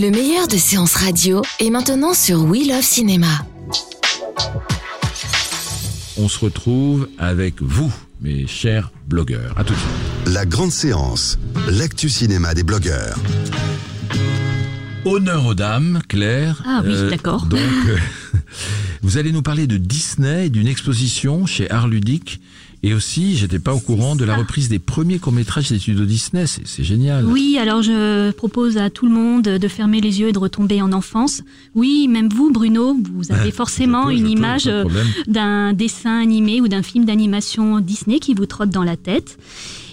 Le meilleur de séances radio est maintenant sur We Love Cinéma. On se retrouve avec vous, mes chers blogueurs. À tout de suite. La grande séance, l'actu cinéma des blogueurs. Honneur aux dames, Claire. Ah oui, d'accord. Donc, euh, vous allez nous parler de Disney et d'une exposition chez Art Ludique. Et aussi, j'étais pas au courant de la reprise des premiers courts-métrages des studios Disney. C'est génial. Oui, alors je propose à tout le monde de fermer les yeux et de retomber en enfance. Oui, même vous, Bruno, vous avez forcément peux, une image euh, d'un dessin animé ou d'un film d'animation Disney qui vous trotte dans la tête.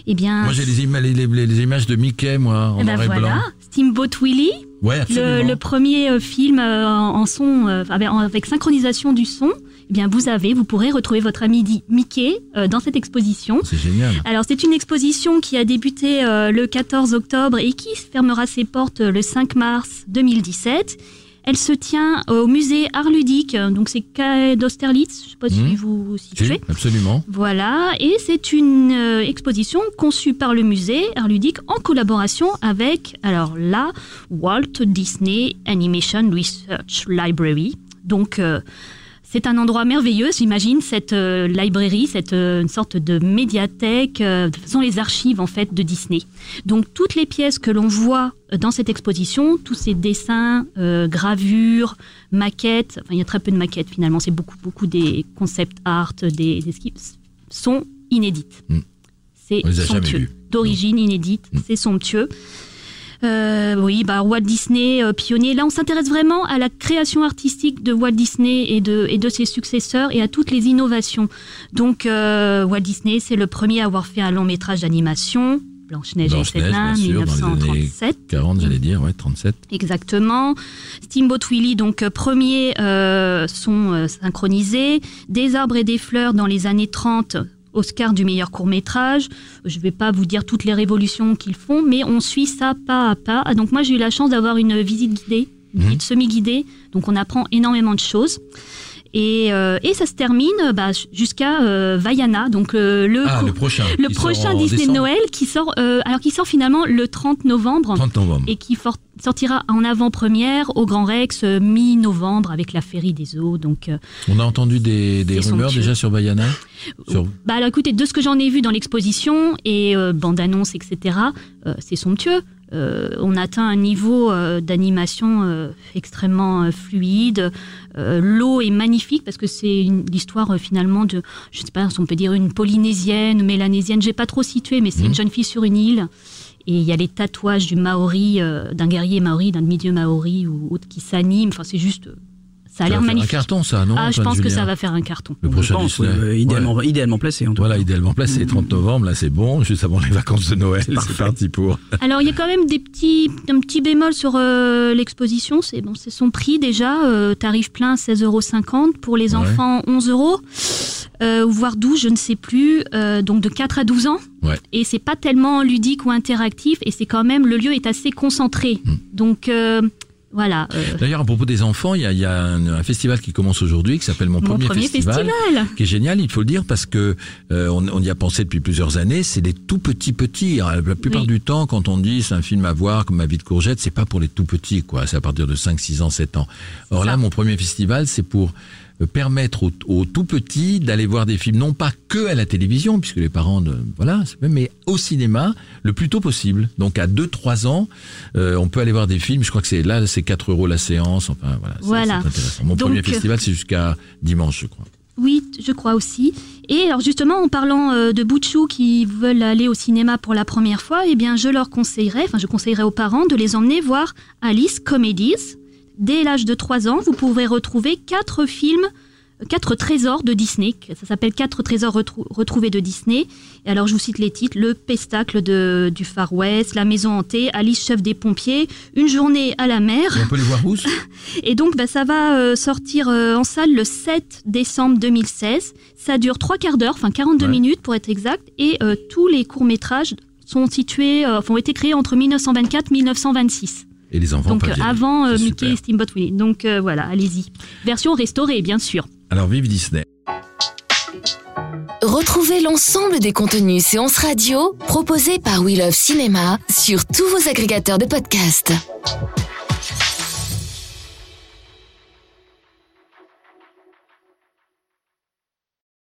Eh bien, Moi, j'ai les, ima- les- les- les images de Mickey, moi, en eh ben noir et voilà, blanc. Steamboat Willie, Ouais, le, absolument. le premier euh, film euh, en son avec synchronisation du son. Eh bien, vous avez, vous pourrez retrouver votre ami dit Mickey euh, dans cette exposition. C'est génial. Alors c'est une exposition qui a débuté euh, le 14 octobre et qui fermera ses portes euh, le 5 mars 2017. Elle se tient au musée Art Ludique, donc c'est quai d'Austerlitz, je ne sais pas si Mhm. vous vous Si, situez. absolument. Voilà, et c'est une euh, exposition conçue par le musée Art Ludique en collaboration avec, alors là, Walt Disney Animation Research Library. Donc, euh, c'est un endroit merveilleux, j'imagine, cette euh, librairie, cette euh, une sorte de médiathèque, euh, ce sont les archives en fait de Disney. Donc toutes les pièces que l'on voit euh, dans cette exposition, tous ces dessins, gravures, maquettes, enfin il y a très peu de maquettes finalement, c'est beaucoup beaucoup des concept art, des, des skips, sont inédites. Mm. C'est les a jamais somptueux. D'origine inédite, c'est somptueux. Euh, oui, bah Walt Disney, euh, pionnier. Là, on s'intéresse vraiment à la création artistique de Walt Disney et de, et de ses successeurs et à toutes les innovations. Donc, euh, Walt Disney, c'est le premier à avoir fait un long métrage d'animation, Blanche-Neige et les années 1937. 40, j'allais dire, ouais, 37. Exactement. Steamboat Willie, donc premier sont synchronisés. Des arbres et des fleurs dans les années 30, Oscar du meilleur court métrage. Je ne vais pas vous dire toutes les révolutions qu'ils font, mais on suit ça pas à pas. Ah, donc moi j'ai eu la chance d'avoir une visite guidée, une Mhm. semi-guidée, donc on apprend énormément de choses. Et, euh, et ça se termine bah, jusqu'à euh, Vaiana, donc euh, le, Ah, le prochain. le Disney décembre. Noël qui sort, euh, alors qui sort finalement le 30 novembre 30 novembre. et qui sortira en avant-première au Grand Rex mi-novembre avec la Féerie des eaux. Donc, On a entendu des, des rumeurs déjà sur sur... bah alors écoutez, de ce que j'en ai vu dans l'exposition et bande-annonce, etc., c'est somptueux. Euh, on atteint un niveau euh, d'animation euh, extrêmement fluide. L'eau est magnifique parce que c'est l'histoire finalement de, je sais pas si on peut dire une polynésienne, mélanésienne, j'ai pas trop situé, mais c'est Mhm. une jeune fille sur une île. Et il y a les tatouages du Maori, d'un guerrier Maori, d'un milieu Maori ou autre qui s'anime. Enfin, c'est juste, ça a l'air magnifique. Un carton, ça, non ah, je pense que ça va faire un carton. Le Je prochain pense, Disney. ouais, Ouais. idéalement, placé en tout Voilà, cas. idéalement placé, 30 novembre, là c'est bon, juste avant les vacances de Noël, c'est parti pour. Alors, il y a quand même des petits, un petit bémol sur euh, l'exposition. C'est bon, c'est son prix déjà. euh, tarif plein 16,50 euros. Pour les Ouais. enfants, 11 euros. Euh, ou voire 12, je ne sais plus. euh, donc de 4 à 12 ans. Ouais. Et c'est pas tellement ludique ou interactif. Et c'est quand même, le lieu est assez concentré. Hmm. Donc, euh, voilà. euh, D'ailleurs, à propos des enfants, il y a, il y a un, un festival qui commence aujourd'hui qui s'appelle Mon, mon premier festival. qui est génial, il faut le dire, parce que euh, on, on y a pensé depuis plusieurs années. C'est les tout petits petits. Alors, La plupart Oui. du temps, quand on dit c'est un film à voir comme Ma vie de courgette, c'est pas pour les tout petits, quoi. C'est à partir de 5, 6 ans, 7 ans. Or là, mon premier festival, c'est pour permettre aux, aux tout petits d'aller voir des films, non pas que à la télévision, puisque les parents, ne, voilà, mais au cinéma, le plus tôt possible. Donc à 2-3 ans, euh, on peut aller voir des films. Je crois que c'est là, c'est 4 euros la séance. Enfin voilà, Voilà. c'est intéressant. Mon Donc, premier euh, festival, c'est jusqu'à dimanche, je crois. Oui, je crois aussi. Et alors justement, en parlant euh, de Bouchou qui veulent aller au cinéma pour la première fois, eh bien, je leur conseillerais, enfin, je conseillerais aux parents de les emmener voir Alice Comedies. Dès l'âge de 3 ans, vous pourrez retrouver quatre films quatre trésors de Disney. Ça s'appelle Quatre trésors retrou- retrouvés de Disney. Et alors, je vous cite les titres Le pestacle de, du Far West, La maison hantée, Alice, chef des pompiers, Une journée à la mer. Et on peut les voir où Et donc, bah, ça va euh, sortir euh, en salle le 7 décembre 2016. Ça dure trois quarts d'heure, enfin 42 Ouais. minutes pour être exact. Et euh, tous les courts-métrages sont situés, euh, ont été créés entre 1924 et 1926. Et les enfants donc, avant euh, Mickey super. et Steamboat Willie. Donc, euh, voilà, allez-y. Version restaurée, bien sûr. Alors vive Disney. Retrouvez l'ensemble des contenus séances radio proposés par We Love Cinéma sur tous vos agrégateurs de podcasts.